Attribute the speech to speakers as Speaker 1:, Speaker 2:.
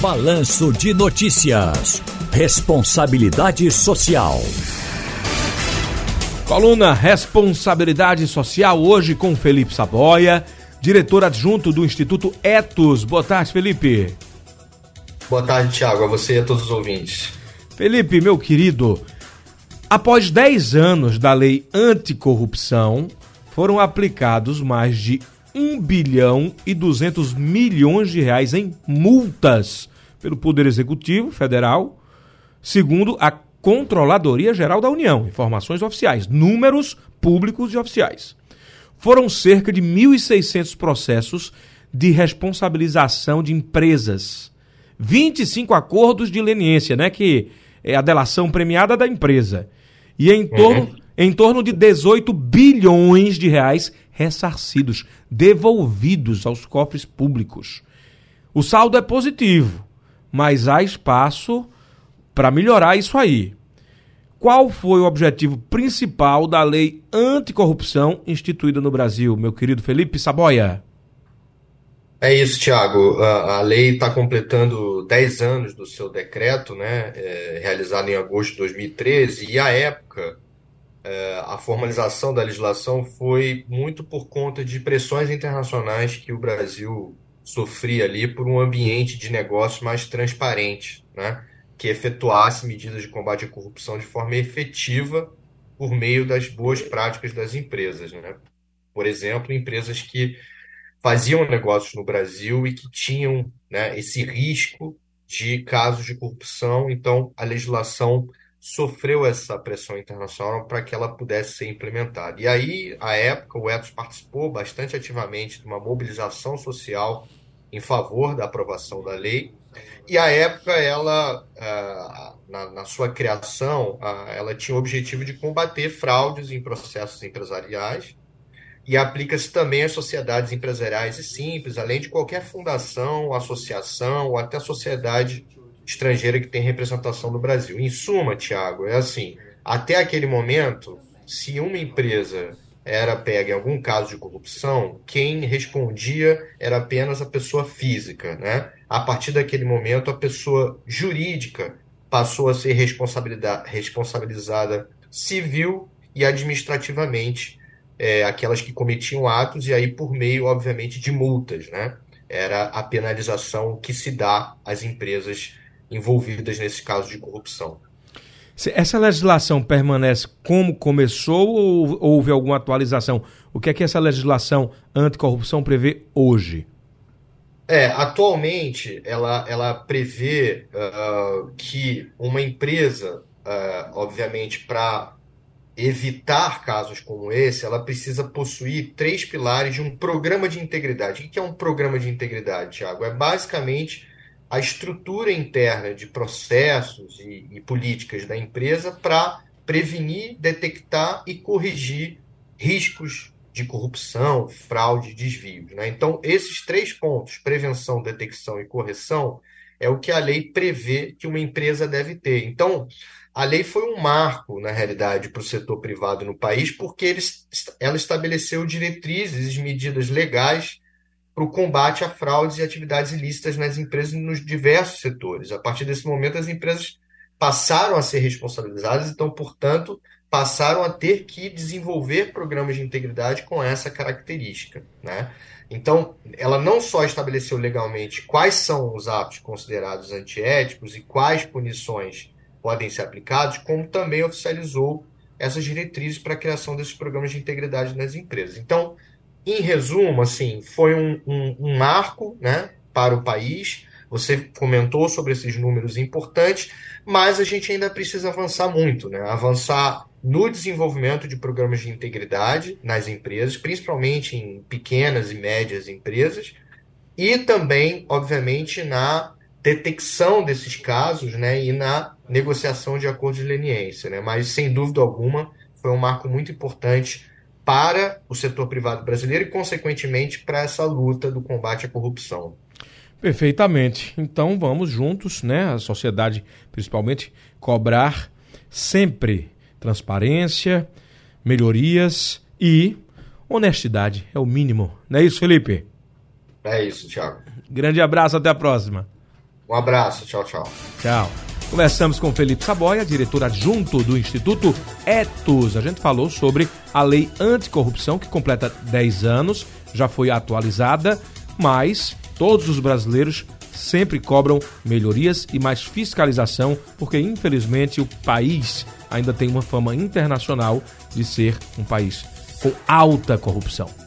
Speaker 1: Balanço de Notícias. Responsabilidade Social.
Speaker 2: Coluna Responsabilidade Social, hoje com Felipe Saboia, diretor adjunto do Instituto Etos. Boa tarde, Felipe.
Speaker 3: Boa tarde, Tiago, a você e a todos os ouvintes.
Speaker 2: Felipe, meu querido, após 10 anos da lei anticorrupção, foram aplicados mais de 1 bilhão e 200 milhões de reais em multas pelo Poder Executivo Federal, segundo a Controladoria Geral da União. Informações oficiais, números públicos e oficiais. Foram cerca de 1.600 processos de responsabilização de empresas. 25 acordos de leniência, né, que é a delação premiada da empresa. E em torno, uhum. em torno de 18 bilhões de reais ressarcidos, devolvidos aos cofres públicos. O saldo é positivo, mas há espaço para melhorar isso aí. Qual foi o objetivo principal da lei anticorrupção instituída no Brasil, meu querido Felipe Saboia?
Speaker 3: É isso, Tiago. A, lei está completando 10 anos do seu decreto, né, é, realizado em agosto de 2013, e à época é, a formalização da legislação foi muito por conta de pressões internacionais que o Brasil sofria ali por um ambiente de negócio mais transparente, né? que efetuasse medidas de combate à corrupção de forma efetiva por meio das boas práticas das empresas. Né? Por exemplo, empresas que faziam negócios no Brasil e que tinham né, esse risco de casos de corrupção, então a legislação sofreu essa pressão internacional para que ela pudesse ser implementada. E aí, à época, o Etos participou bastante ativamente de uma mobilização social em favor da aprovação da lei. E à época, ela, ah, na, sua criação, ah, ela tinha o objetivo de combater fraudes em processos empresariais e aplica-se também às sociedades empresariais e simples, além de qualquer fundação, associação ou até sociedade estrangeira que tem representação no Brasil. Em suma, Tiago, é assim: até aquele momento, se uma empresa era pega em algum caso de corrupção, quem respondia era apenas a pessoa física, né? A partir daquele momento, a pessoa jurídica passou a ser responsabilizada civil e administrativamente é, aquelas que cometiam atos e aí por meio, obviamente, de multas, né? Era a penalização que se dá às empresas envolvidas nesses casos de corrupção.
Speaker 2: Essa legislação permanece como começou ou houve alguma atualização? O que é que essa legislação anticorrupção prevê hoje?
Speaker 3: É, atualmente ela, ela prevê uh, que uma empresa, uh, obviamente, para evitar casos como esse, ela precisa possuir três pilares de um programa de integridade. O que é um programa de integridade, Tiago? É basicamente a estrutura interna de processos e, e políticas da empresa para prevenir, detectar e corrigir riscos de corrupção, fraude, desvios. Né? Então, esses três pontos, prevenção, detecção e correção, é o que a lei prevê que uma empresa deve ter. Então, a lei foi um marco, na realidade, para o setor privado no país, porque ela estabeleceu diretrizes e medidas legais para o combate a fraudes e atividades ilícitas nas empresas nos diversos setores. A partir desse momento, as empresas passaram a ser responsabilizadas, então, portanto, passaram a ter que desenvolver programas de integridade com essa característica. Né? Então, ela não só estabeleceu legalmente quais são os atos considerados antiéticos e quais punições podem ser aplicados, como também oficializou essas diretrizes para a criação desses programas de integridade nas empresas. Então, em resumo, assim, foi um, um, um marco né, para o país. Você comentou sobre esses números importantes, mas a gente ainda precisa avançar muito, né? Avançar no desenvolvimento de programas de integridade nas empresas, principalmente em pequenas e médias empresas, e também, obviamente, na detecção desses casos né, e na negociação de acordos de leniência. Né? Mas, sem dúvida alguma, foi um marco muito importante para o setor privado brasileiro e, consequentemente, para essa luta do combate à corrupção.
Speaker 2: Perfeitamente. Então vamos juntos, né, a sociedade principalmente, cobrar sempre transparência, melhorias e honestidade. É o mínimo. Não é isso, Felipe?
Speaker 3: É isso, Thiago.
Speaker 2: Grande abraço, até a próxima.
Speaker 3: Um abraço, tchau, tchau.
Speaker 2: Tchau. Conversamos com Felipe Saboia, diretor adjunto do Instituto Etos. A gente falou sobre a lei anticorrupção, que completa 10 anos, já foi atualizada, mas todos os brasileiros sempre cobram melhorias e mais fiscalização, porque infelizmente o país ainda tem uma fama internacional de ser um país com alta corrupção.